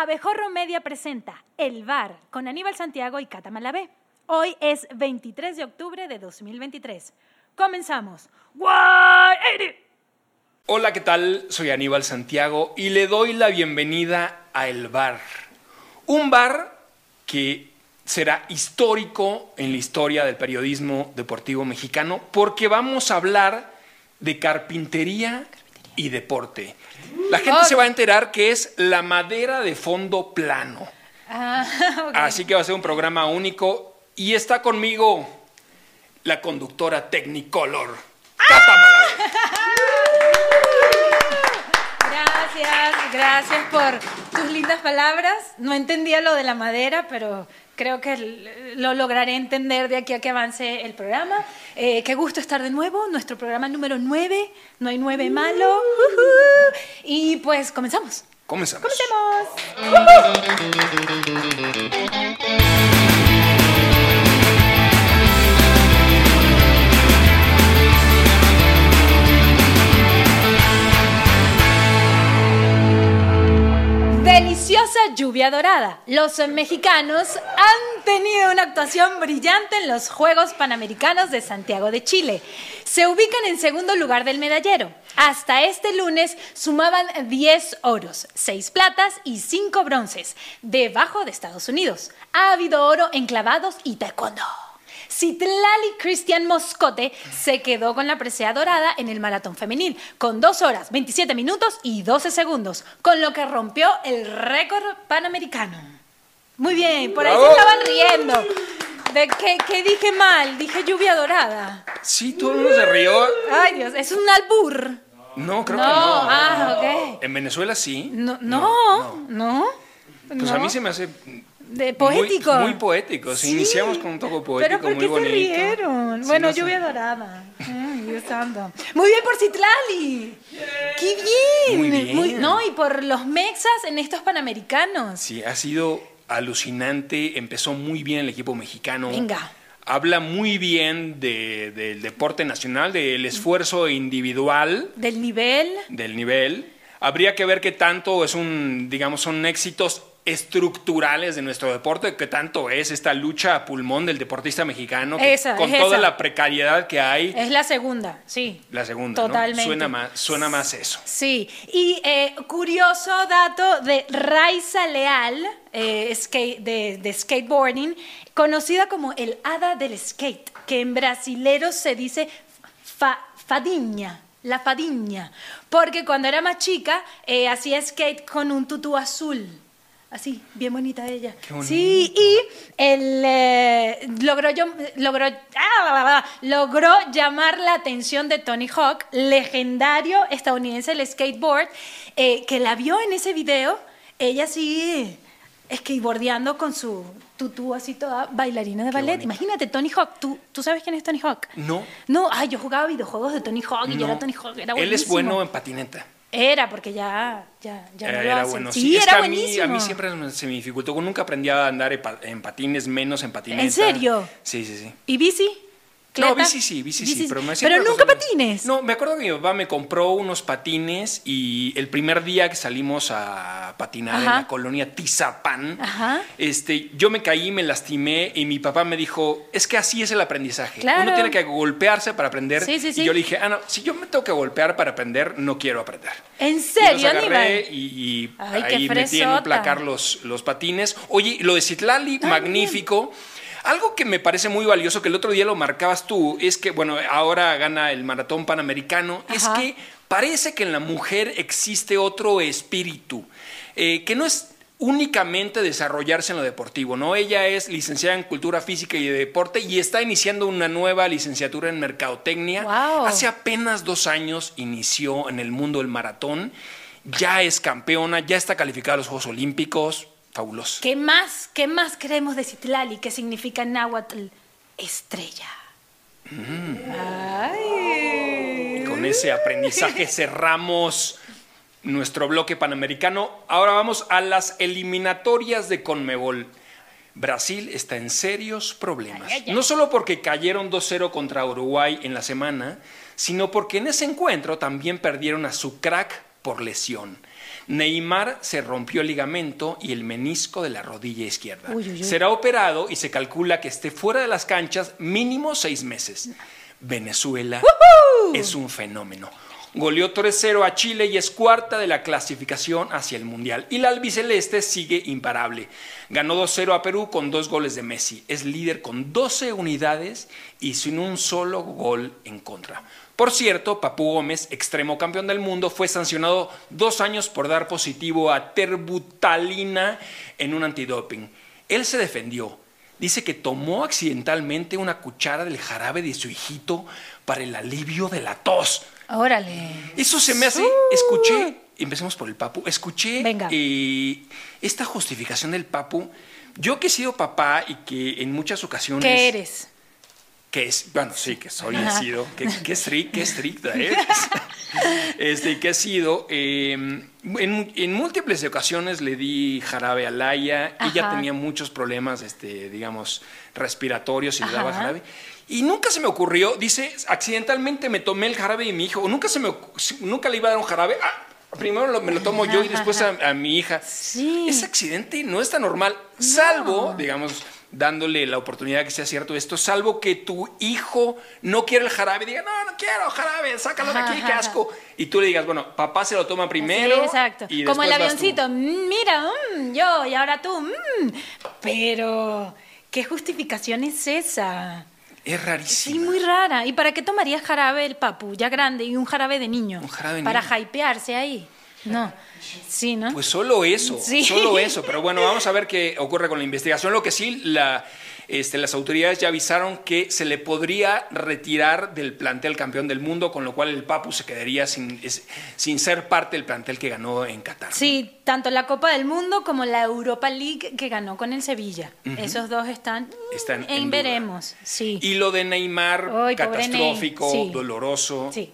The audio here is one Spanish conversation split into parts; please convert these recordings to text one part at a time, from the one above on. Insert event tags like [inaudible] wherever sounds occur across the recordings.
Abejorro Media presenta El Bar con Aníbal Santiago y Cata Malabé. Hoy es 23 de octubre de 2023. Comenzamos. Hola, ¿qué tal? Soy Aníbal Santiago y le doy la bienvenida a El Bar. Un bar que será histórico en la historia del periodismo deportivo mexicano porque vamos a hablar de carpintería y deporte. La gente se va a enterar que es la madera de fondo plano. Ah. [laughs] Así que va a ser un programa único y está conmigo la conductora Technicolor. Malabé. Gracias, gracias por tus lindas palabras. No entendía lo de la madera, pero creo que lo lograré entender de aquí a que avance el programa. Eh, qué gusto estar de nuevo, nuestro programa número 9, no hay nueve malo. Ujú. Y pues comenzamos. Comenzamos. Comencemos. Lluvia dorada. Los mexicanos han tenido una actuación brillante en los Juegos Panamericanos de Santiago de Chile. Se ubican en segundo lugar del medallero. Hasta este lunes sumaban 10 oros, 6 platas y 5 bronces, debajo de Estados Unidos. Ha habido oro en clavados y taekwondo. Citlali Cristian Moscote se quedó con la presea dorada en el maratón femenil, con 2 horas, 27 minutos y 12 segundos, con lo que rompió el récord panamericano. Muy bien, por ahí se estaban riendo. ¿De qué, qué dije mal? Dije lluvia dorada. Sí, todo el mundo se rió. Ay, Dios, es un albur. No, creo No, que no. ah, ok. En Venezuela sí. No, no, no. Pues a mí se me hace De poético. Muy, muy poético. Sí, Iniciamos con un toque poético Pero ¿por muy qué bonito. se rieron? Sí, bueno, no sé. lluvia dorada. Ay, Dios santo. Muy bien por Citlali. ¡Qué bien! Muy bien. no, y por los mexas en estos panamericanos. Sí, ha sido alucinante. Empezó muy bien el equipo mexicano. Venga. Habla muy bien de- del deporte nacional, del esfuerzo individual, Del nivel. del nivel. Habría que ver qué tanto es un, digamos, son éxitos estructurales de nuestro deporte, qué tanto es esta lucha a pulmón del deportista mexicano, que Esa, con toda esa. la precariedad que hay, Es la segunda, sí. la segunda, ¿no? Totalmente. Suena más, suena más eso. Sí, y eh, curioso dato de Raiza Leal, eh, skate- de, de skateboarding, conocida como el hada del skate, que en brasilero se dice fa- fadiña, la fadiña, porque cuando era más chica eh, hacía skate con un tutú azul. Así, bien bonita ella. Qué. Sí, y él eh, logró, yo- logró, ah, logró llamar la atención de Tony Hawk, legendario estadounidense del skateboard, eh, que la vio en ese video, ella sí skateboardeando con su tutú así toda bailarina de ballet. bonito. Imagínate, Tony Hawk, ¿tú, ¿tú sabes quién es Tony Hawk? No. No, ay, yo jugaba videojuegos de Tony Hawk y yo era Tony Hawk, era Él es buenísimo. bueno en patineta. Era, porque ya, ya, ya no lo era hacen. bueno. Sí, es era que a mí, buenísimo. a mí siempre se me dificultó. Nunca aprendí a andar en patines, menos en patineta. ¿En serio? Sí, sí, sí. ¿Y bici? No, bici sí, bici sí, pero me Pero nunca patines. No, me acuerdo que mi papá me compró unos patines y el primer día que salimos a patinar en la colonia Tizapán, Ajá. este, yo me caí, me lastimé y mi papá me dijo, es que así es el aprendizaje. Claro. Uno tiene que golpearse para aprender. Sí, sí, sí. Y yo le dije, ah, no, si yo me tengo que golpear para aprender, no quiero aprender. ¿En Y serio, agarré y, y Ay, qué ahí metí en un placar los, los patines. Oye, lo de Citlali, magnífico. Algo que me parece muy valioso, que el otro día lo marcabas tú, es que, bueno, ahora gana el maratón panamericano, es que parece que en la mujer existe otro espíritu, eh, que no es únicamente desarrollarse en lo deportivo, ¿no? Ella es licenciada en Cultura Física y de Deporte y está iniciando una nueva licenciatura en Mercadotecnia. Guau. Hace apenas dos años inició en el mundo del maratón, ya es campeona, ya está calificada a los Juegos Olímpicos, fabuloso. ¿Qué más, qué más queremos de Citlali? ¿Qué significa náhuatl? Estrella. Ay. Y con ese aprendizaje cerramos nuestro bloque panamericano. Ahora vamos a las eliminatorias de Conmebol. Brasil está en serios problemas. Ay, ay, ay. No solo porque cayeron 2-0 contra Uruguay en la semana, sino porque en ese encuentro también perdieron a su crack por lesión. Neymar se rompió el ligamento y el menisco de la rodilla izquierda. Uy, uy, uy. Será operado y se calcula que esté fuera de las canchas mínimo seis meses. Venezuela es un fenómeno. Goleó 3-0 a Chile y es cuarta de la clasificación hacia el Mundial. Y la albiceleste sigue imparable. Ganó 2-0 a Perú con dos goles de Messi. Es líder con 12 unidades y sin un solo gol en contra. Por cierto, Papu Gómez, extremo campeón del mundo, fue sancionado dos años por dar positivo a terbutalina en un antidoping. Él se defendió. Dice que tomó accidentalmente una cuchara del jarabe de su hijito para el alivio de la tos. Órale. Eso se me hace. Escuché, empecemos por el Papu. Escuché Venga. eh, esta justificación del Papu. Yo que he sido papá y que en muchas ocasiones. ¿Qué eres? Que es, bueno, sí, que soy, he sido, que, que estric- qué estricta eres. [laughs] este, que he sido, eh, en, en múltiples ocasiones le di jarabe a Laia, ella Ajá. tenía muchos problemas, este, digamos, respiratorios y le daba jarabe. Y nunca se me ocurrió, dice, accidentalmente me tomé el jarabe de mi hijo, nunca se me, nunca le iba a dar un jarabe. Ah, primero lo- me lo tomo yo y después a, a mi hija. Sí. Ese accidente no es tan normal, salvo, digamos, dándole la oportunidad que sea cierto esto, salvo que tu hijo no quiere el jarabe diga, no, no quiero jarabe, sácalo de aquí, Ajá, qué ajá. asco. Y tú le digas, bueno, papá se lo toma primero. Sí, exacto. y Como el avioncito. "Mm, Mira, mm, yo y ahora tú. mm". Pero, ¿qué justificación es esa? Es Sí, rarísimo. muy rara. ¿Y para qué tomarías jarabe el papu, ya grande, y un jarabe de niño? Un jarabe de Para niño. hypearse ahí. No. Sí, ¿no? Pues solo eso, Sí. solo eso. Pero bueno, vamos a ver qué ocurre con la investigación. Lo que sí, la, este, las autoridades ya avisaron que se le podría retirar del plantel campeón del mundo, con lo cual el Papu se quedaría sin, es- sin ser parte del plantel que ganó en Qatar. Sí, tanto la Copa del Mundo como la Europa League que ganó con el Sevilla. Esos dos están, Están en veremos. Sí. Y lo de Neymar, catastrófico, Ney. Sí. doloroso, Sí.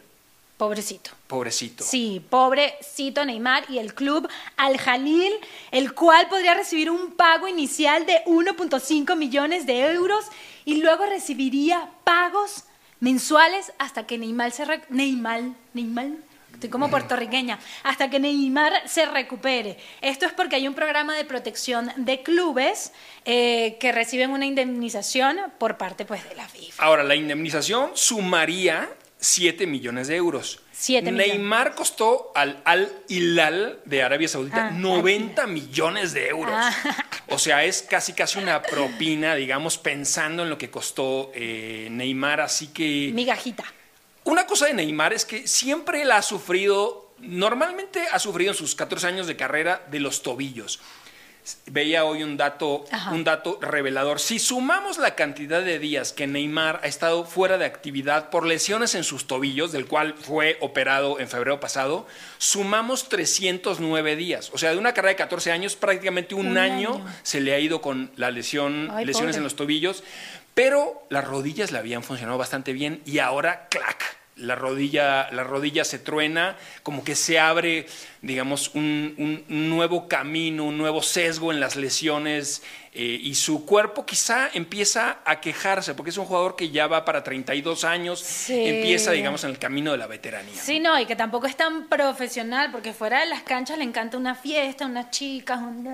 Pobrecito. pobrecito. Sí, pobrecito Neymar y el club Al Jalil, el cual podría recibir un pago inicial de 1.5 millones de euros y luego recibiría pagos mensuales hasta que Neymar se re- Neymar, Neymar, estoy como puertorriqueña, hasta que Neymar se recupere. Esto es porque hay un programa de protección de clubes eh, que reciben una indemnización por parte pues de la FIFA. Ahora, la indemnización sumaría 7 millones de euros. Neymar costó al Al Hilal de Arabia Saudita Ah, 90 millones de euros. Ah. [laughs] O sea, es casi casi una propina, digamos, pensando en lo que costó eh, Neymar. Así que Migajita. una cosa de Neymar es que siempre él ha sufrido, normalmente ha sufrido en sus 14 años de carrera de los tobillos. Veía hoy un dato, Ajá. un dato revelador. Si sumamos la cantidad de días que Neymar ha estado fuera de actividad por lesiones en sus tobillos, del cual fue operado en febrero pasado, sumamos 309 días. O sea, de una carrera de 14 años, prácticamente un, Un año, año. se le ha ido con la lesión, Ay, lesiones pobre. en los tobillos, pero las rodillas le habían funcionado bastante bien y ahora, clac, la rodilla, la rodilla se truena, como que se abre, digamos, un, un- nuevo camino, un nuevo sesgo en las lesiones eh, y su cuerpo quizá empieza a quejarse, porque es un jugador que ya va para 32 años, Sí. empieza, digamos, en el camino de la veteranía. Sí, no, y que tampoco es tan profesional, porque fuera de las canchas le encanta una fiesta, unas chicas, un...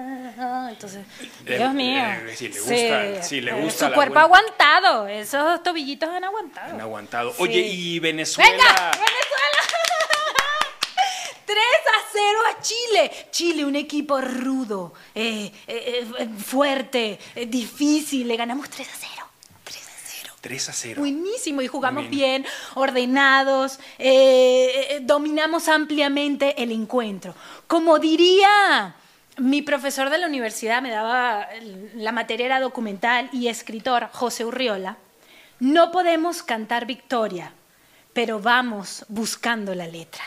entonces, Le- Dios mío. eh, sí, le gusta- sí, le eh, gusta Su la cuerpo vuelta. aguantado, esos tobillitos han aguantado. Han aguantado. Oye, y Venezuela... ¡Venga! ¡Venezuela! 3 a 0 a Chile. Chile, un equipo rudo, eh, eh, eh, fuerte, eh, difícil. Le ganamos 3 a 0. 3 a 0. 3 a 0. Buenísimo, y jugamos Muy bien, ordenados, eh, eh, dominamos ampliamente el encuentro. Como diría mi profesor de la universidad, me daba, la materia era documental y escritor, José Urriola, no podemos cantar victoria, pero vamos buscando la letra.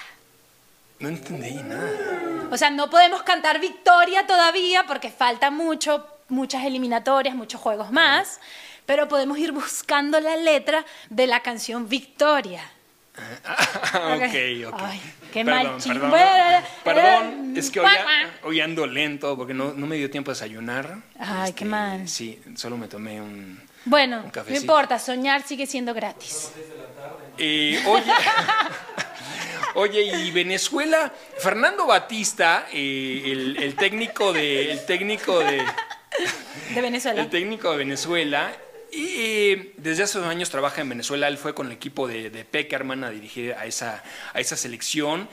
No entendí nada. O sea, no podemos cantar victoria todavía porque falta mucho, muchas eliminatorias, muchos juegos más, pero podemos ir buscando la letra de la canción Victoria. Ah, ok, ok. Ay, qué perdón, mal perdón. Perdón, eh, es que hoy, hoy ando lento porque no, no me dio tiempo de desayunar. Este, Ay, qué mal. Sí, solo me tomé un... Bueno, Un no importa, soñar sigue siendo gratis. Eh, oye, [laughs] Oye, y Venezuela, Fernando Batista, eh, el, el técnico de, el técnico de, De Venezuela. el técnico de Venezuela. Y eh, desde hace dos años trabaja en Venezuela. Él fue con el equipo de, de Peckerman a dirigir a esa, a esa selección.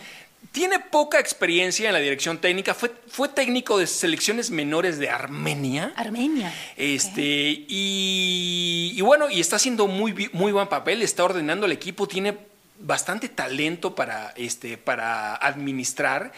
Tiene poca experiencia en la dirección técnica. Fue, fue técnico de selecciones menores de Armenia. Armenia. Este, y, y bueno, y está haciendo muy, muy buen papel, está ordenando el equipo, tiene bastante talento para, este, para administrar.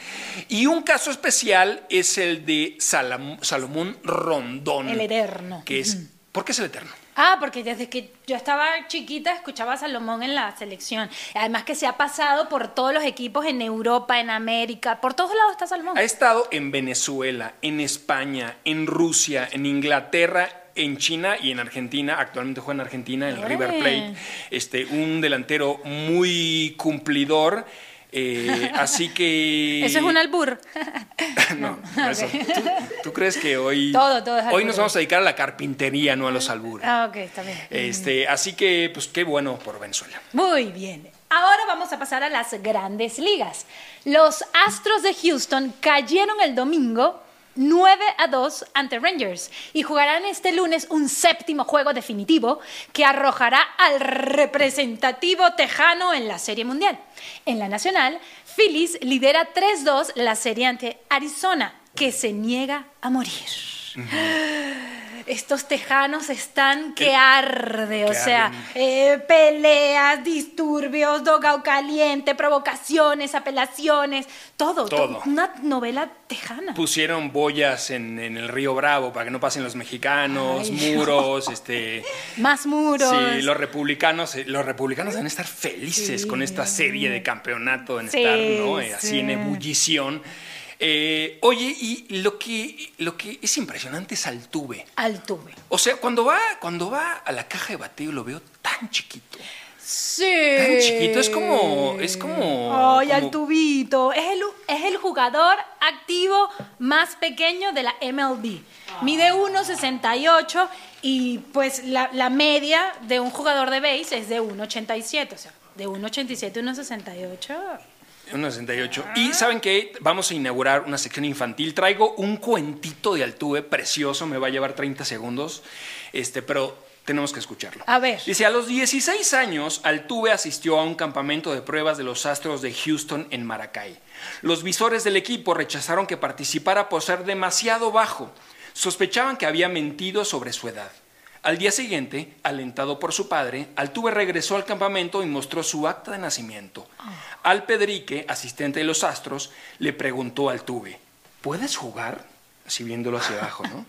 Y un caso especial es el de Salam- Salomón Rondón. El Eterno. Que es, ¿Por qué es el Eterno? Ah, porque desde que yo estaba chiquita escuchaba a Salomón en la selección. Además que se ha pasado por todos los equipos en Europa, en América, por todos lados está Salomón. Ha estado en Venezuela, en España, en Rusia, en Inglaterra, en China y en Argentina. Actualmente juega en Argentina, en el. River Plate. Este, un delantero muy cumplidor. eh, así que. [laughs] Eso es un albur. [laughs] no, no eso. ¿Tú, tú crees que hoy. Todo, todo es Hoy nos vamos a dedicar a la carpintería, no a los albures. ah, ok, está bien. Este, así que, pues qué bueno por Venezuela. Muy bien. Ahora vamos a pasar a las grandes ligas. Los Astros de Houston cayeron el domingo 9 a 2 ante Rangers y jugarán este lunes un séptimo juego definitivo que arrojará al representativo tejano en la Serie Mundial. En la Nacional, Phillies lidera 3-2 la serie ante Arizona, que se niega a morir. Estos tejanos están que Que- arde, o sea, eh, peleas, disturbios, dogout caliente, provocaciones, apelaciones, todo, Todo. Una novela tejana. Pusieron boyas en, en el río Bravo para que no pasen los mexicanos, Ay, muros, [laughs] este. Más muros. Sí, los republicanos, eh, los republicanos van a estar felices Sí. con esta serie de campeonato en Sí, estar, ¿no? Eh, Así sí. en ebullición. Eh, oye, y lo que, lo que es impresionante es Altuve. Altuve. O sea, cuando va, cuando va a la caja de bateo lo veo tan chiquito. Sí. Tan chiquito, es como- es como- Ay, como- Altubito. Es el, es el jugador activo más pequeño de la MLB. Mide 1,68 y pues la, la media de un jugador de base es de 1,87. O sea, de 1,87 a 1,68. 1.68. Y saben que vamos a inaugurar una sección infantil. Traigo un cuentito de Altuve precioso, me va a llevar 30 segundos, este, pero tenemos que escucharlo. A ver. Dice, a los 16 años, Altuve asistió a un campamento de pruebas de los Astros de Houston en Maracay. Los visores del equipo rechazaron que participara por ser demasiado bajo. Sospechaban que había mentido sobre su edad. Al día siguiente, alentado por su padre, Altuve regresó al campamento y mostró su acta de nacimiento. Al Pedrique, asistente de los Astros, le preguntó a Altuve, ¿puedes jugar? Así viéndolo hacia abajo, ¿no?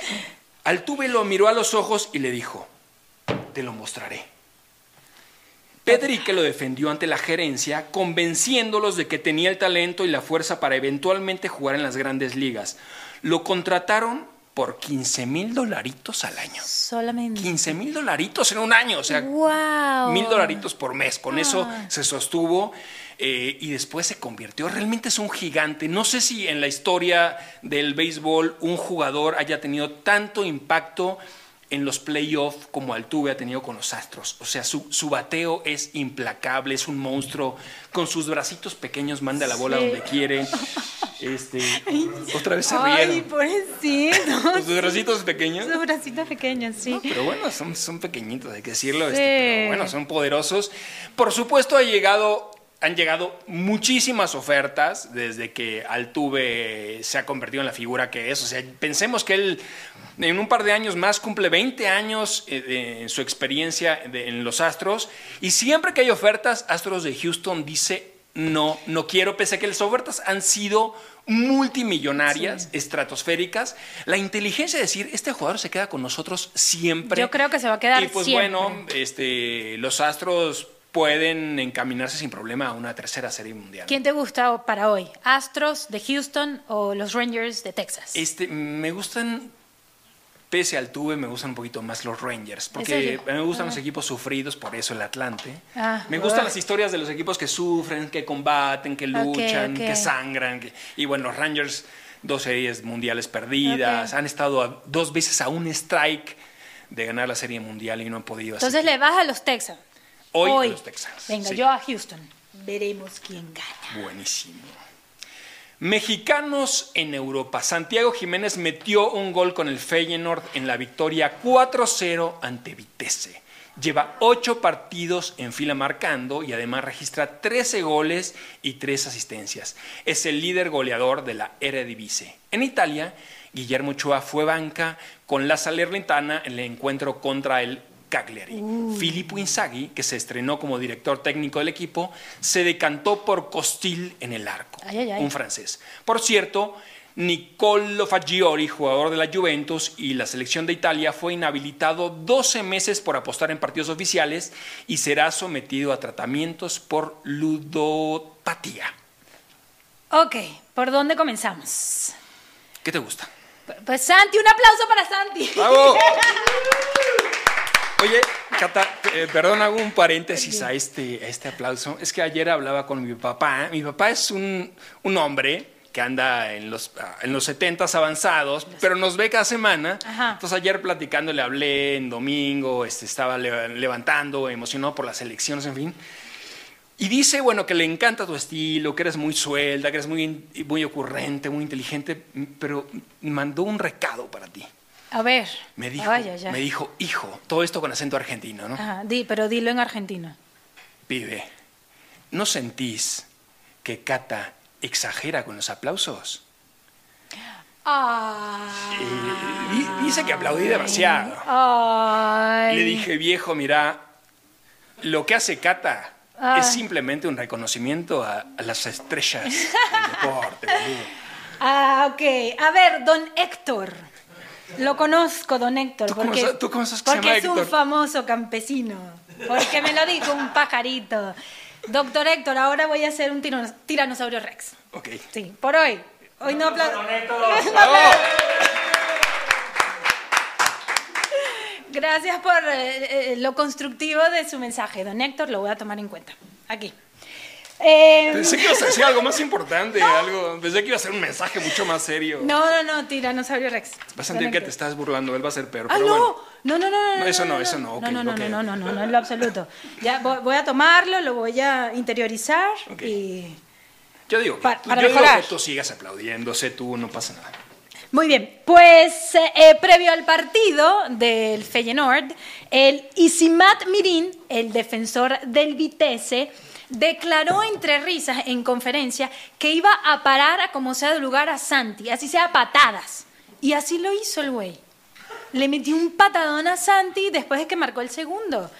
[laughs] Altuve lo miró a los ojos y le dijo, te lo mostraré. Pedrique lo defendió ante la gerencia, convenciéndolos de que tenía el talento y la fuerza para eventualmente jugar en las grandes ligas. Lo contrataron por 15 mil dolaritos al año. Solamente. 15 mil dolaritos en un año, o sea, ¡Wow! mil dolaritos por mes. Con eso Ah. se sostuvo eh, y después se convirtió. Realmente es un gigante. No sé si en la historia del béisbol un jugador haya tenido tanto impacto en los playoffs como Altuve ha tenido con los Astros. O sea, su, su bateo es implacable, es un monstruo. Con sus bracitos pequeños manda la bola Sí. donde quiere. Este, otra vez se Ay, rieron. pobrecito. Con sus bracitos pequeños. Sus bracitos pequeños, sí. No, pero bueno, son, son pequeñitos, hay que decirlo. Sí. este, pero bueno, son poderosos. Por supuesto, ha llegado, han llegado muchísimas ofertas desde que Altuve se ha convertido en la figura que es. O sea, pensemos que él en un par de años más cumple 20 años eh, de- en su experiencia de- en los Astros. Y siempre que hay ofertas, Astros de Houston dice no, no quiero, pese a que las ofertas han sido multimillonarias, estratosféricas, la inteligencia de decir, este jugador se queda con nosotros siempre. Yo creo que se va a quedar Y pues siempre. bueno, este, los Astros pueden encaminarse sin problema a una tercera serie mundial. ¿Quién te gusta para hoy? ¿Astros de Houston o los Rangers de Texas? Este, me gustan, pese al tuve, me gustan un poquito más los Rangers, porque me gustan Ah. los equipos sufridos, por eso el Atlante. Ah, me gustan las historias de los equipos que sufren, que combaten, que luchan, que sangran. que- y bueno, los Rangers, dos series mundiales perdidas, han estado a- dos veces a un strike de ganar la serie mundial y no han podido. así Entonces que le vas a los Texans. Hoy, a los Texans. Venga, sí. yo a Houston. veremos quién gana. Buenísimo. Mexicanos en Europa. Santiago Jiménez metió un gol con el Feyenoord en la victoria 4-0 ante Vitesse. Lleva ocho partidos en fila marcando y además registra 13 goles y 3 asistencias. Es el líder goleador de la Eredivisie. En Italia, Guillermo Ochoa fue banca con la Salernitana en el encuentro contra el Cagliari. Filippo Inzaghi, que se estrenó como director técnico del equipo, se decantó por Costil en el arco, Ay, ay, ay. un francés. Por cierto, Nicolo Fagioli, jugador de la Juventus y la selección de Italia, fue inhabilitado 12 meses por apostar en partidos oficiales y será sometido a tratamientos por ludopatía. Ok, ¿por dónde comenzamos? ¿Qué te gusta? Pues Santi, un aplauso para Santi. ¡Bravo! [laughs] Oye, Cata, eh, perdón, hago un paréntesis a este, a este aplauso. Es que ayer hablaba con mi papá. Mi papá es un, un hombre que anda en los, en los 70 avanzados, pero nos ve cada semana. Ajá. Entonces ayer platicando le hablé en domingo, este, estaba le- levantando, emocionado por las elecciones, en fin. Y dice, bueno, que le encanta tu estilo, que eres muy suelta, que eres muy, muy ocurrente, muy inteligente, pero mandó un recado para ti. A ver. Me dijo, Ay, ay, ay. me dijo, hijo, todo esto con acento argentino, ¿no? Ajá, di, pero dilo en argentino. Pibe, ¿no sentís que Cata exagera con los aplausos? Ah. Eh, di- dice que aplaudí demasiado. Ay. Le dije, viejo, mira, lo que hace Cata Ay. es simplemente un reconocimiento a, a las estrellas [laughs] del deporte. boludo. Ah, ok. A ver, don Héctor. Lo conozco, don Héctor. ¿Tú cómo porque, sa- tú cómo sabes que se porque llama es un famoso campesino. Porque me lo dijo un pajarito. Doctor Héctor, ahora voy a hacer un tiranos- tiranosaurio rex. Ok. Sí, por hoy. Hoy no aplaudo. [laughs] Gracias por eh, eh, lo constructivo de su mensaje, don Héctor. Lo voy a tomar en cuenta. Aquí. Eh, Pensé que ibas a decir algo más importante, algo. Pensé que iba a ser un mensaje mucho más serio. no, no, no, tiranosaurio rex. Vas a sentir que te estás burlando, él va a ser peor. Ah, pero no. bueno. no, no, no, no, eso no, eso no, ok, no, no, no, ok. no, no, no, no, no, en lo absoluto. Ya voy, a tomarlo, lo voy a interiorizar Ok. y Yo digo, para yo digo mejorar. que tú sigas aplaudiendo, sé tú, no pasa nada. Muy bien, pues eh, eh, previo al partido del Feyenoord, el Isimat Mirin, el defensor del Vitesse, declaró entre risas en conferencia que iba a parar a como sea de lugar a Santi, así sea patadas. Y así lo hizo el güey. Le metió un patadón a Santi después de que marcó el segundo.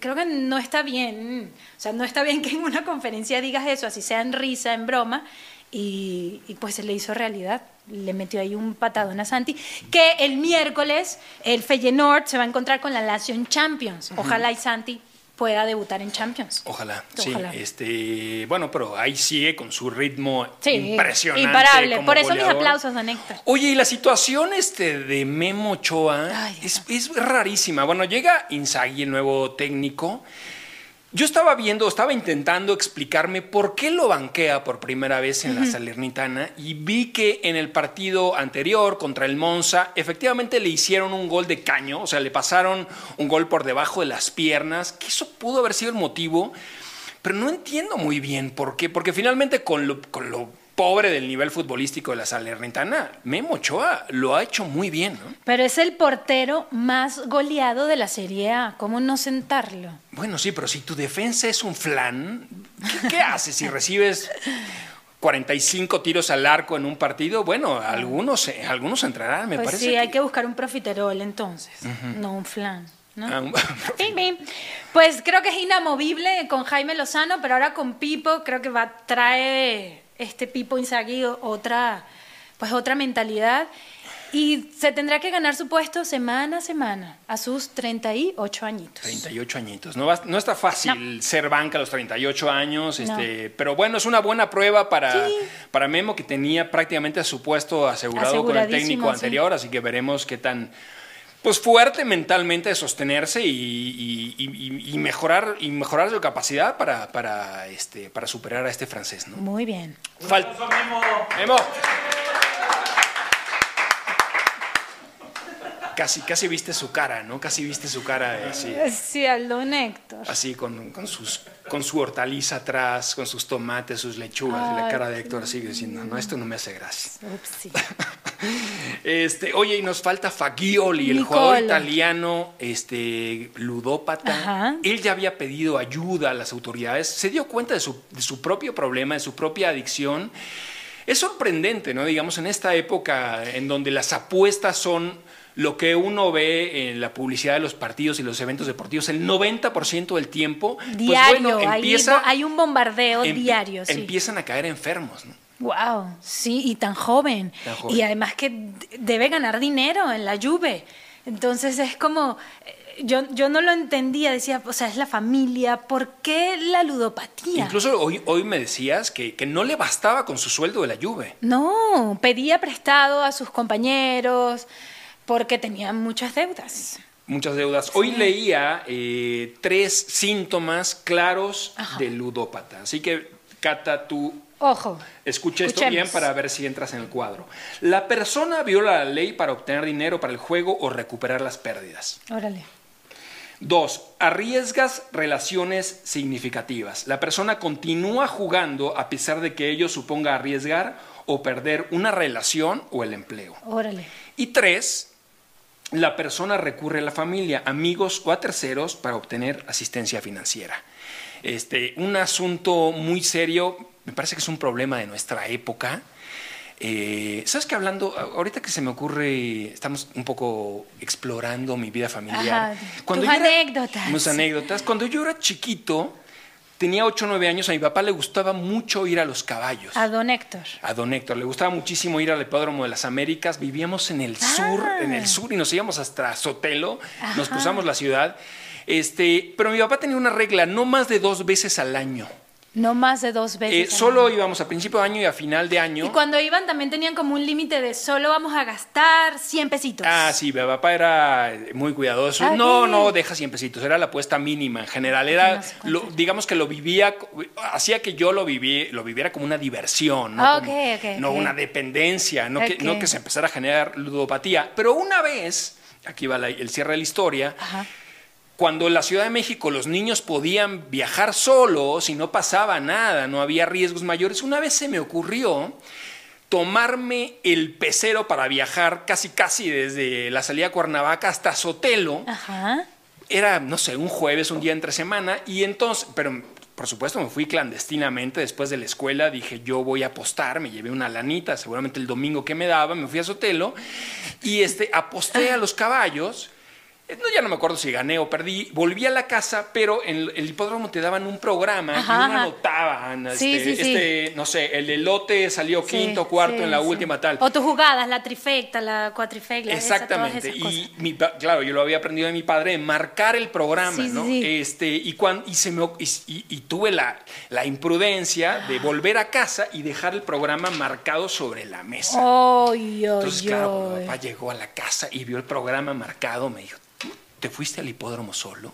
Creo que no está bien, o sea, no está bien que en una conferencia digas eso, así sea en risa, en broma, y, y pues se le hizo realidad. Le metió ahí un patadón a Santi, que el miércoles el Feyenoord se va a encontrar con la Lazio Champions. Ojalá y Santi pueda debutar en Champions. Ojalá, Ojalá. sí. Este, bueno, pero ahí sigue con su ritmo Sí, impresionante. imparable. Por eso mis aplausos, Héctor. Oye, y la situación este de Memo Ochoa Ay, es, es rarísima. Bueno, llega Inzaghi, el nuevo técnico. Yo estaba viendo, estaba intentando explicarme por qué lo banquea por primera vez en la Salernitana y vi que en el partido anterior contra el Monza efectivamente le hicieron un gol de caño, o sea, le pasaron un gol por debajo de las piernas, que eso pudo haber sido el motivo, pero no entiendo muy bien por qué, porque finalmente con lo, con lo pobre del nivel futbolístico de la Salernitana, Memo Ochoa lo ha hecho muy bien, ¿no? Pero es el portero más goleado de la Serie A. ¿Cómo no sentarlo? Bueno, sí, pero si tu defensa es un flan, ¿qué, qué haces si recibes 45 tiros al arco en un partido? Bueno, algunos, eh, algunos entrarán, me pues parece. sí, hay que buscar un profiterol entonces, no un flan. ¿no? Ah. [laughs] Pues creo que es inamovible con Jaime Lozano, pero ahora con Pipo creo que va a traer este Pipo Inzaghi otra, pues otra mentalidad y se tendrá que ganar su puesto semana a semana a sus 38 añitos. 38 añitos. No, va- no está fácil ser banca a los 38 años, este, pero bueno, es una buena prueba para, Sí. para Memo, que tenía prácticamente su puesto asegurado con el técnico sí. anterior, así que veremos qué tan pues fuerte mentalmente de sostenerse y, y- y- y mejorar y mejorar su capacidad para, para, este, para superar a este francés. ¿no? Muy bien. Falta. Memo. casi, casi viste su cara, ¿no? Casi viste su cara de así. Sí, Aldo Néctor. Así con, con sus, con su hortaliza atrás, con sus tomates, sus lechugas. y la Ay, cara de Héctor sigue diciendo, no, esto no me hace gracia. Upsi. [laughs] Este, oye, y nos falta Fagioli, el jugador italiano, este, ludópata. Ajá. Él ya había pedido ayuda a las autoridades, se dio cuenta de su, de su propio problema, de su propia adicción. Es sorprendente, ¿no? Digamos, en esta época en donde las apuestas son lo que uno ve en la publicidad de los partidos y los eventos deportivos, el 90% del tiempo, pues Diario, bueno, hay- empieza, hay, un bombardeo empie- diario. Sí. empiezan a caer enfermos, ¿no? Wow, sí, y tan joven. Tan joven. Y además que debe ganar dinero en la Juve. Entonces es como, eh, yo, yo no lo entendía, decía, o sea, es la familia, ¿por qué la ludopatía? Incluso hoy, hoy me decías que, que no le bastaba con su sueldo de la Juve. No, pedía prestado a sus compañeros porque tenían muchas deudas. Muchas deudas. Hoy leía eh, tres síntomas claros Ajá. de ludópata. Así que, Cata, tú Ojo. escucha esto bien para ver si entras en el cuadro. La persona viola la ley para obtener dinero para el juego o recuperar las pérdidas. Órale. Dos, arriesgas relaciones significativas. La persona continúa jugando a pesar de que ello suponga arriesgar o perder una relación o el empleo. Órale. Y tres, la persona recurre a la familia, amigos o a terceros para obtener asistencia financiera. Este, un asunto muy serio, me parece que es un problema de nuestra época. Eh, ¿Sabes que hablando, ahorita que se me ocurre, estamos un poco explorando mi vida familiar. Ajá, tus anécdotas. Mis anécdotas. Cuando yo era chiquito, tenía 8 o 9 años, a mi papá le gustaba mucho ir a los caballos. A don Héctor. A don Héctor le gustaba muchísimo ir al Hipódromo de las Américas. Vivíamos en el sur, Ah. en el sur y nos íbamos hasta Sotelo. Nos cruzamos la ciudad. Este, pero mi papá tenía una regla, no más de dos veces al año. No más de dos Eh, veces. al solo año. íbamos a principio de año y a final de año. Y cuando iban también tenían como un límite de solo vamos a gastar 100 pesitos. Ah, sí, mi papá era muy cuidadoso. Ah, no, no, deja 100 pesitos, era la apuesta mínima. En general, era, No sé cuánto lo- digamos que lo vivía, hacía que yo lo, viví, lo viviera como una diversión, no, Ah, como- ok, ok, no una dependencia, no, que, no que se empezara a generar ludopatía. Pero una vez, aquí va la- el cierre de la historia, Ajá. Cuando en la Ciudad de México los niños podían viajar solos y no pasaba nada, no había riesgos mayores, una vez se me ocurrió tomarme el pecero para viajar casi casi desde la salida a Cuernavaca hasta Sotelo. Ajá. Era, no sé, un jueves, un día entre semana, y entonces, pero por supuesto me fui clandestinamente después de la escuela, dije yo voy a apostar, me llevé una lanita, seguramente el domingo que me daba, me fui a Sotelo, y este, aposté a los caballos. No, ya no me acuerdo si gané o perdí. Volví a la casa, pero en el- hipódromo te daban un programa Ajá, y uno anotaban. Este, sí, sí. este, no sé, el elote salió quinto, cuarto en la última, tal. O tus jugadas, la trifecta, la cuatrifecta. Exactamente. Y mi claro, yo lo había aprendido de mi padre, marcar el programa, ¿no? Este, y, cuan- y, se me o- y, y- tuve la, la imprudencia de volver a casa y dejar el programa marcado sobre la mesa. Entonces, claro, cuando mi papá llegó a la casa y vio el programa marcado, me dijo, ¿tú te fuiste al hipódromo solo?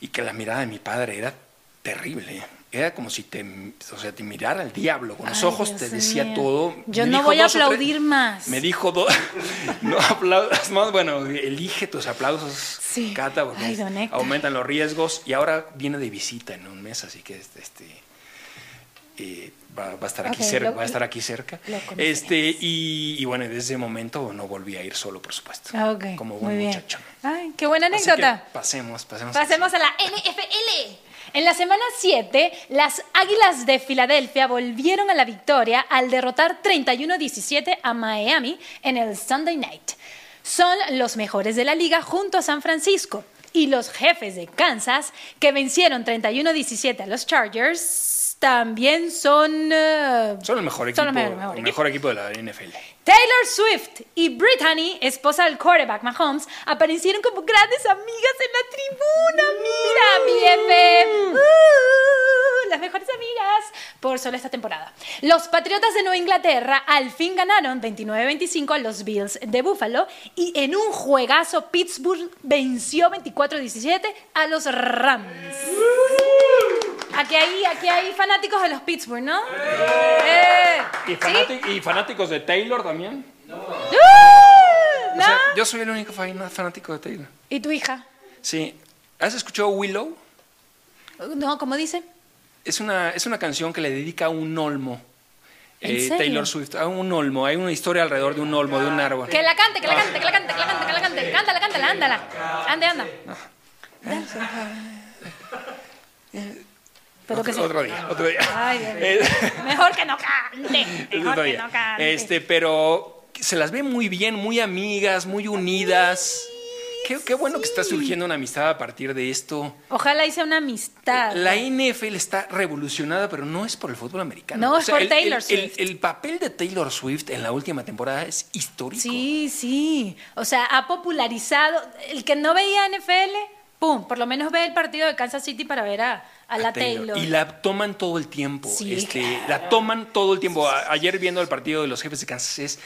Y que la mirada de mi padre era terrible. Era como si te, o sea, te mirara al diablo. Con los Ay, ojos Dios te decía todo. Yo Me no voy a tres- aplaudir más. Me dijo dos. [laughs] no aplaudas más. Bueno, elige tus aplausos, Sí. Cata, porque Ay, aumentan los riesgos. Y ahora viene de visita en un mes, así que este. este, eh, va, va a estar aquí cerca, lo- va a estar aquí cerca. lo conoceremos. Este, y, y bueno, desde ese momento no volví a ir solo, por supuesto. Ah, ok, Como buen muchacho. Ay, qué buena anécdota. pasemos, pasemos. Pasemos a la NFL. En la semana 7, las Águilas de Filadelfia volvieron a la victoria al derrotar 31-17 a Miami en el Sunday Night. Son los mejores de la liga junto a San Francisco. Y los jefes de Kansas, que vencieron 31-17 a los Chargers, también son... eh, Son el mejor equipo, Son los mejor- mejor el mejor equipo de la NFL. Taylor Swift y Brittany, esposa del quarterback Mahomes, aparecieron como grandes amigas en la tribuna. Mira, BFF. Uh, las mejores amigas por solo esta temporada. Los Patriotas de Nueva Inglaterra al fin ganaron 29-25 a los Bills de Buffalo y en un juegazo Pittsburgh venció 24-17 a los Rams. Aquí hay, aquí hay fanáticos de los Pittsburgh, ¿no? Eh, ¿Y, ¿sí? fanáti- y fanáticos de Taylor también? ¡Uh! O sea, Yo soy el único fan- fanático de Taylor. ¿Y tu hija? Sí. ¿Has escuchado Willow? No, ¿cómo dice? Es una, es una canción que le dedica a un olmo. ¿En eh, serio? Taylor Swift, a un olmo. Hay una historia alrededor de un olmo, de un árbol. Que la cante, que la cante, que la cante, que la cante, que la cante. Cántala, cántala, ándala. Ande, anda. Pero que sí. Otro día, otro día. Ay. [laughs] Eh, Mejor que no cante. Mejor que no cante. Este, pero se las ve muy bien, muy amigas, muy unidas. Qué, qué bueno que está surgiendo una amistad a partir de esto. Ojalá hice una amistad. La NFL está revolucionada, pero no es por el fútbol americano. No, es por el- Taylor el- el- Swift. El, papel de Taylor Swift en la última temporada es histórico. Sí, sí. O sea, ha popularizado. El que no veía NFL, pum, por lo menos ve el partido de Kansas City para ver a, a la Taylor. Y la toman todo el tiempo. Sí, este, claro. La toman todo el tiempo. A- Ayer viendo el partido de los jefes de Kansas es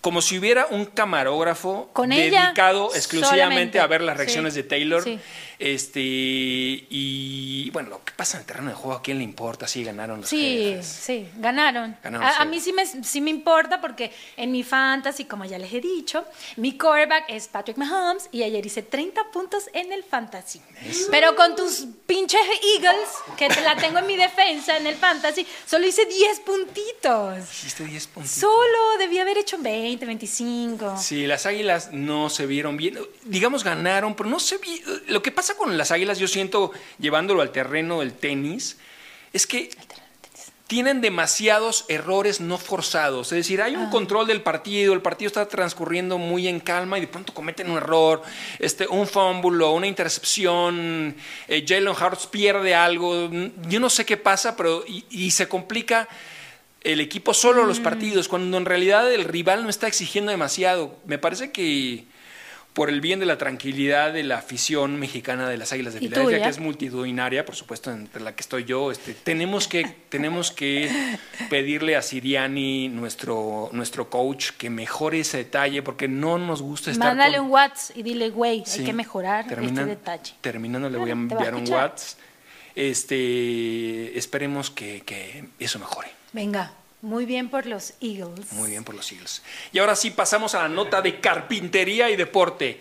como si hubiera un camarógrafo Con dedicado exclusivamente solamente. a ver las Sí, reacciones de Taylor. sí. Este y bueno, lo que pasa en el terreno de juego, ¿a quién le importa si ganaron los Sí, jefes? sí, ganaron. Ganaron, a, a mí sí me, sí me importa porque en mi fantasy, como ya les he dicho, mi quarterback es Patrick Mahomes y ayer hice 30 puntos en el fantasy. Pero con tus pinches Eagles, que te la tengo en mi defensa en el fantasy, solo hice 10 puntitos. Hiciste 10 puntos. Solo debía haber hecho 20, 25. Sí, las águilas no se vieron bien. Digamos, ganaron, pero no se vi. Lo que pasa con las águilas, yo siento, llevándolo al terreno del tenis, es que tienen demasiados errores no forzados. Es decir, hay un control del partido, el partido está transcurriendo muy en calma y de pronto cometen un error, este, un fumble o una intercepción, eh, Jalen Hurts pierde algo, yo no sé qué pasa, pero y, y se complica el equipo solo los partidos, cuando en realidad el rival no está exigiendo demasiado. Me parece que por el bien de la tranquilidad de la afición mexicana de las Águilas de ¿Y Filadelfia, que es multitudinaria, por supuesto, entre la que estoy yo, este, tenemos que, [laughs] tenemos que pedirle a Siriani, nuestro, nuestro coach, que mejore ese detalle, porque no nos gusta estar Mándale con- un WhatsApp y dile, güey, Sí. hay que mejorar Terminan- este detalle. Terminando, le voy a enviar un. WhatsApp. Este, esperemos que, que eso mejore. Venga, muy bien por los Eagles. Muy bien por los Eagles. Y ahora sí pasamos a la nota de carpintería y deporte.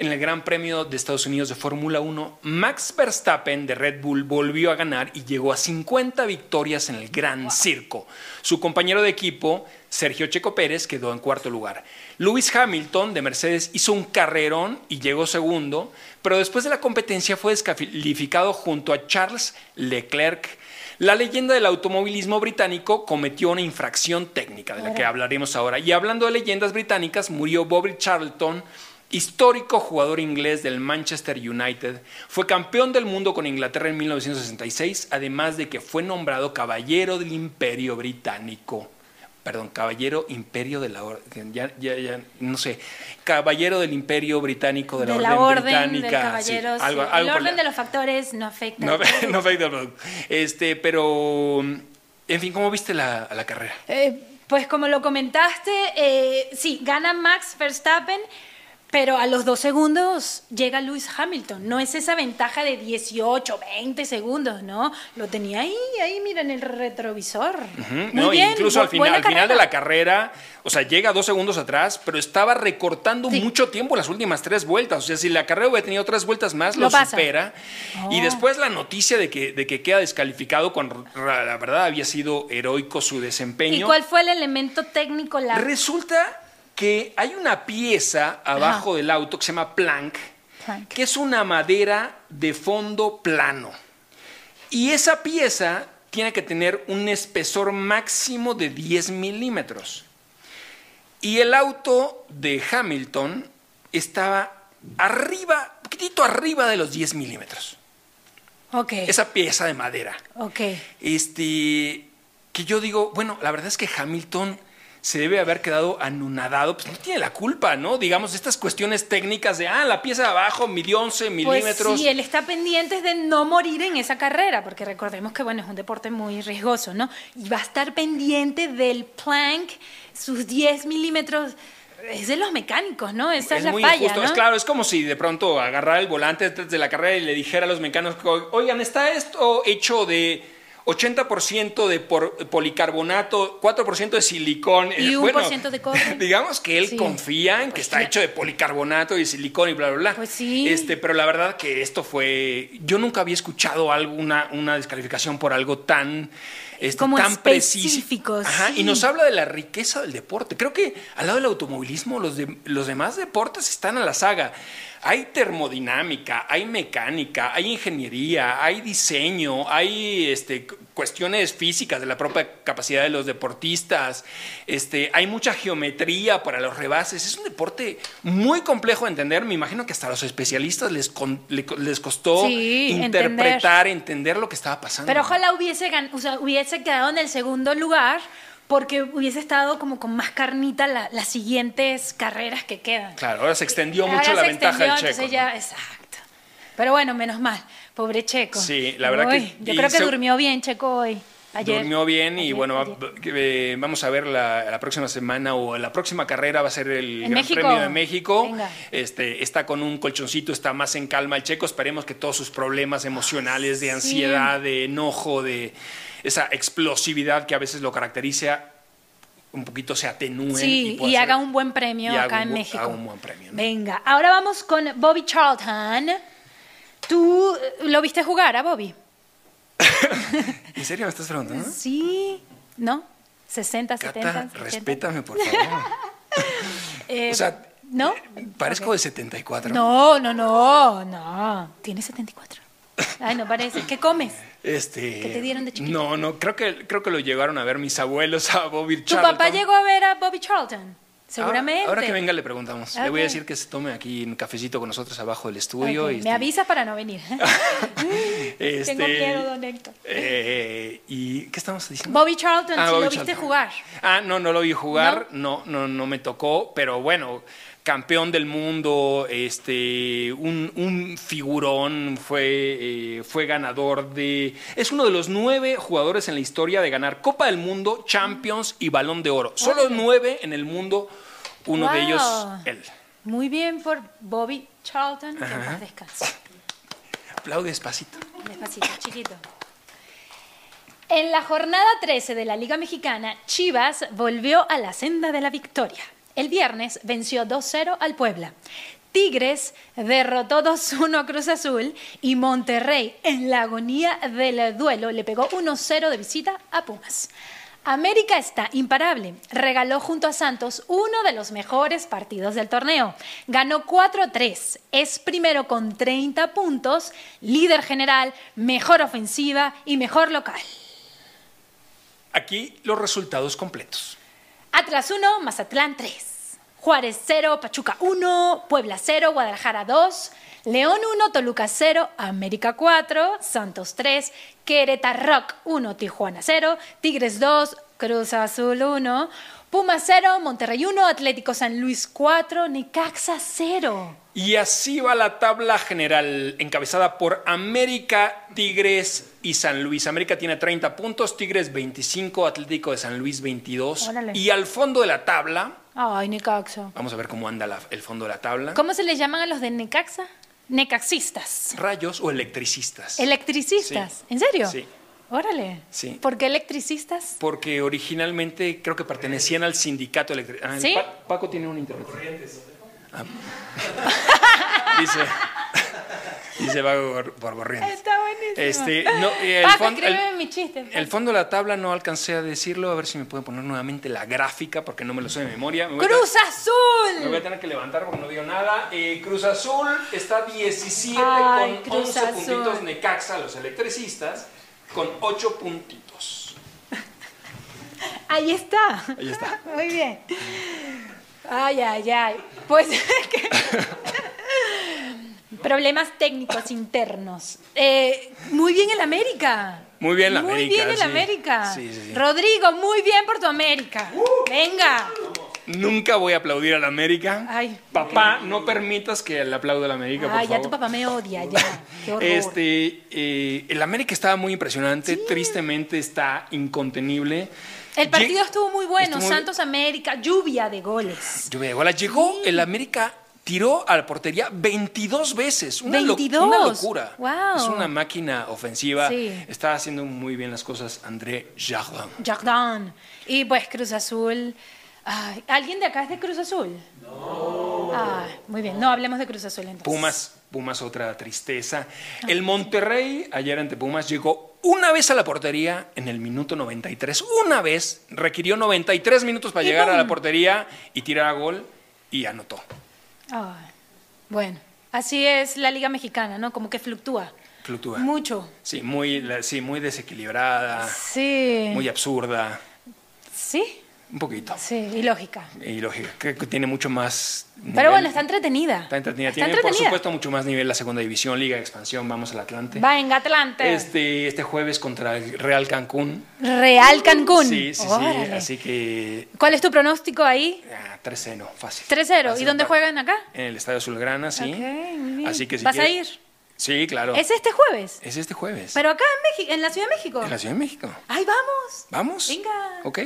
En el Gran Premio de Estados Unidos de Fórmula 1, Max Verstappen de Red Bull volvió a ganar y llegó a 50 victorias en el Gran Circo. Su compañero de equipo, Sergio Checo Pérez, quedó en cuarto lugar. Lewis Hamilton de Mercedes hizo un carrerón y llegó segundo, pero después de la competencia fue descalificado junto a Charles Leclerc. La leyenda del automovilismo británico cometió una infracción técnica, de la que hablaremos ahora. Y hablando de leyendas británicas, murió Bobby Charlton, histórico jugador inglés del Manchester United. Fue campeón del mundo con Inglaterra en 1966, además de que fue nombrado caballero del Imperio Británico. Perdón, caballero imperio de la orden, ya, ya, ya, no sé, caballero del imperio británico de la, de orden, la orden británica. sí, algo- sí. algo el orden la- de los factores no afecta. no, [laughs] no afecta producto. Este, pero, en fin, ¿cómo viste la, la carrera? Eh, pues como lo comentaste, eh, sí, gana Max Verstappen, pero a los dos segundos llega Lewis Hamilton. No es esa ventaja de 18, 20 segundos, ¿no? Lo tenía ahí, ahí, mira, en el retrovisor. Muy no, bien, incluso al final, al final de la carrera, o sea, llega dos segundos atrás, pero estaba recortando Sí. mucho tiempo las últimas tres vueltas. O sea, si la carrera hubiera tenido tres vueltas más, lo, supera. Y Oh. después la noticia de que, de que queda descalificado, cuando la verdad había sido heroico su ¿Y desempeño. cuál fue el elemento técnico? La... Resulta que hay una pieza abajo del auto que se llama plank, Plank. que es una madera de fondo plano. Y esa pieza tiene que tener un espesor máximo de 10 milímetros. Y el auto de Hamilton estaba arriba, un poquitito arriba de los 10 milímetros. Ok, Esa pieza de madera. ok. Este, que yo digo, bueno, la verdad es que Hamilton se debe haber quedado anonadado, pues no tiene la culpa, ¿no? Digamos, estas cuestiones técnicas de, ah, la pieza de abajo midió 11 Pues milímetros. sí, él está pendiente de no morir en esa carrera, porque recordemos que bueno, es un deporte muy riesgoso, ¿no? Y va a estar pendiente del plank, sus 10 milímetros. Es de los mecánicos, ¿no? Esa es, la muy falla, injusto. ¿no? Es claro, es como si de pronto agarrara el volante antes de la carrera y le dijera a los mecánicos, oigan, está esto hecho de 80% de por- policarbonato, 4% de silicón. Y Eh, un por ciento de cobre. [laughs] Digamos que él Sí. confía en que Pues está sí. hecho de policarbonato y silicón y bla, bla, bla. Pues sí. Este, pero la verdad que esto fue. Yo nunca había escuchado algo, una, descalificación por algo tan. este, Como tan preciso. específicos, Ajá, sí. y nos habla de la riqueza del deporte. Creo que al lado del automovilismo, los, de- los demás deportes están a la saga. Hay termodinámica, hay mecánica, hay ingeniería, hay diseño, hay este, cu- cuestiones físicas de la propia capacidad de los deportistas, este, hay mucha geometría para los rebases. Es un deporte muy complejo de entender. Me imagino que hasta a los especialistas les, con- le- les costó Sí, interpretar, entender. lo que estaba pasando. Pero ojalá hubiese, o sea, hubiese quedado en el segundo lugar porque hubiese estado como con más carnita la- las siguientes carreras que quedan. Claro, ahora se extendió Ahora mucho la ventaja del checo. ¿no? ya- exacto. Pero bueno, menos mal. Pobre Checo. Sí, la verdad que- Yo creo que se- durmió bien Checo hoy. Ayer. Durmió bien y bueno, ayer. eh, vamos a ver la, la próxima semana o la próxima carrera va a ser el Gran México. Premio de México. Venga. Este, está con un colchoncito, está más en calma el checo. Esperemos que todos sus problemas emocionales, de ansiedad, de enojo, de esa explosividad que a veces lo caracteriza, un poquito se atenúen. Sí, y haga un buen premio acá en bu- México. haga un buen premio, ¿no? Venga, ahora vamos con Bobby Charlton. ¿Tú eh, lo viste jugar a Bobby? [laughs] ¿En serio me estás preguntando? Sí, ¿no? 60, 70. Cata, 70. respétame, por [laughs] favor. Eh, o sea, ¿no? parezco Ok. de 74. No, no, no, no. Tiene 74. Ay, no parece. ¿Qué comes? Este, ¿Qué te dieron de chiquito? No, no, creo que, creo que lo llegaron a ver mis abuelos a Bobby ¿Tu Charlton. papá llegó a ver a Bobby Charlton? Ahora- Seguramente. Ahora, que venga le preguntamos. Le voy a decir que se tome aquí un cafecito con nosotros abajo del estudio. Y Me este, avisa para no venir. [laughs] este, Tengo miedo, don Héctor. eh, ¿Y qué estamos diciendo? Bobby Charlton, Ah, si Bobby lo viste jugar. Ah, no, no lo vi jugar, no, no, no me tocó, pero bueno, campeón del mundo, este, un, un figurón, fue, eh, fue ganador de, es uno de los nueve jugadores en la historia de ganar Copa del Mundo, Champions y Balón de Oro. Solo nueve en el mundo, uno de ellos él. Muy bien por Bobby Charlton, que paz descanse. Aplaude despacito. Despacito, chiquito. En la jornada 13 de la Liga Mexicana, Chivas volvió a la senda de la victoria. El viernes venció 2-0 al Puebla. Tigres derrotó 2-1 a Cruz Azul y Monterrey, en la agonía del duelo, le pegó 1-0 de visita a Pumas. América está imparable. Regaló junto a Santos uno de los mejores partidos del torneo. Ganó 4-3. Es primero con 30 puntos, líder general, mejor ofensiva y mejor local. Aquí los resultados completos. Atlas 1, Mazatlán 3. Juárez 0, Pachuca 1, Puebla 0, Guadalajara 2, León 1, Toluca 0, América 4, Santos 3, Querétaro 1, Tijuana 0, Tigres 2, Cruz Azul 1, Pumas 0, Monterrey 1, Atlético San Luis 4, Necaxa 0. Y así va la tabla general, encabezada por América, Tigres y San Luis. América tiene 30 puntos, Tigres 25, Atlético de San Luis 22. Órale. Y al fondo de la tabla, Ay, Necaxa. vamos a ver cómo anda la- el fondo de la tabla. ¿Cómo se les llaman a los de Necaxa? Necaxistas. Rayos o electricistas. Electricistas. Sí. ¿En serio? Sí. Órale. Sí. ¿Por qué electricistas? Porque originalmente creo que pertenecían al sindicato eléctrico. Ah, ¿Sí? Pa- Paco tiene un internet. Ah. [laughs] dice, dice Paco por, por corrientes. Está buenísimo. Este, no, el Paco, fon- escríbeme el- mi chiste. El fondo de la tabla no alcancé a decirlo, a ver si me pueden poner nuevamente la gráfica porque no me lo sé de memoria. Me voy a ¡Cruz tener- Me voy Azul! a tener que levantar porque no veo nada. Eh, Cruz Azul está 17 Ay, con Cruz 11 Azul. puntitos. Necaxa, los electricistas, con 8 puntitos. [laughs] Ahí está. Ahí está. [laughs] Muy bien. Ay, ay, ay. Pues [laughs] [laughs] problemas técnicos internos. Eh, muy bien el América. Muy bien el Muy América, bien el sí. América. Sí, sí, sí. Rodrigo, muy bien por tu América. Venga. Nunca voy a aplaudir al América. Ay, Papá, no permitas que le aplaude al América, por Ay, ya favor. tu papá me odia, ya. Qué horror. Este, eh, el América estaba muy impresionante, tristemente está incontenible. El partido Lle- estuvo muy bueno. estuvo muy- Santos América, lluvia de goles. Lluvia de goles. Llegó el América tiró a la portería 22 veces. Una, lo- 22. una locura. Wow. Es una máquina ofensiva. Sí. Está haciendo muy bien las cosas André Jardin. Jardin. Y pues Cruz Azul. Ay, ¿Alguien de acá es de Cruz Azul? No. muy bien, no hablemos de Cruz Azul entonces. Pumas, Pumas otra tristeza. El Monterrey ayer ante Pumas llegó una vez a la portería en el minuto 93. Una vez requirió 93 minutos para llegar a la portería y tirar a gol y anotó. Bueno, así es la Liga Mexicana, ¿no? Como que fluctúa. Fluctúa. Mucho. Sí, muy, sí, muy desequilibrada, Sí. muy absurda, Sí, un poquito. sí, y lógica. Y lógica, creo que tiene mucho más. Pero bueno, está entretenida. Está entretenida. Está Tiene, por entretenida. supuesto, mucho más nivel la segunda división, Liga de Expansión, vamos al Atlante. Venga, Atlante. Este, este jueves contra el Real Cancún. Real Cancún. Sí, sí, sí. Así que. ¿Cuál es tu pronóstico ahí? ah, 3-0, fácil. 3-0. Fácil, ¿Y dónde juegan acá? En el Estadio Azulgrana, sí. Ok, muy bien. Así que si ¿Vas a ir? Sí, claro. ¿Es este jueves? Es este jueves. Pero acá en, México, en la Ciudad de México. En la Ciudad de México. ¡Ay, vamos! Vamos. Venga. Ok.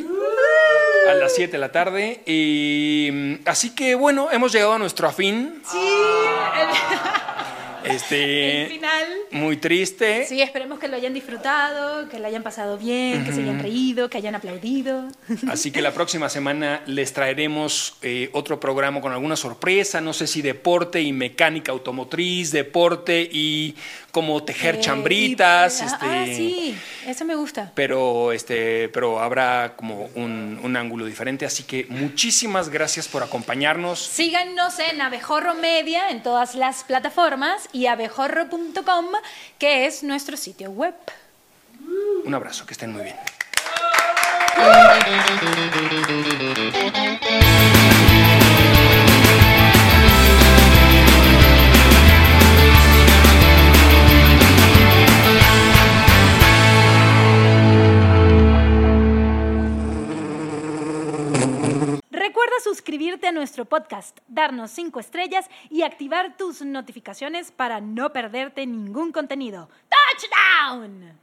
A las 7 de la tarde. Y mm, así que bueno, hemos llegado a nuestro fin. Sí, el, [laughs] Este. el final. Muy triste. Sí, esperemos que lo hayan disfrutado, que lo hayan pasado bien, que se hayan reído, que hayan aplaudido. Así que la próxima semana les traeremos eh, otro programa con alguna sorpresa, no sé si deporte y mecánica automotriz, deporte y cómo tejer Eh, chambritas, y- ah, este, ah, sí, eso me gusta. pero este, pero habrá como un, un ángulo diferente. Así que muchísimas gracias por acompañarnos. Síganos en Abejorro Media en todas las plataformas y abejorro.com, que es nuestro sitio web. Un abrazo, que estén muy bien. Recuerda suscribirte a nuestro podcast, darnos 5 estrellas y activar tus notificaciones para no perderte ningún contenido. ¡Touchdown!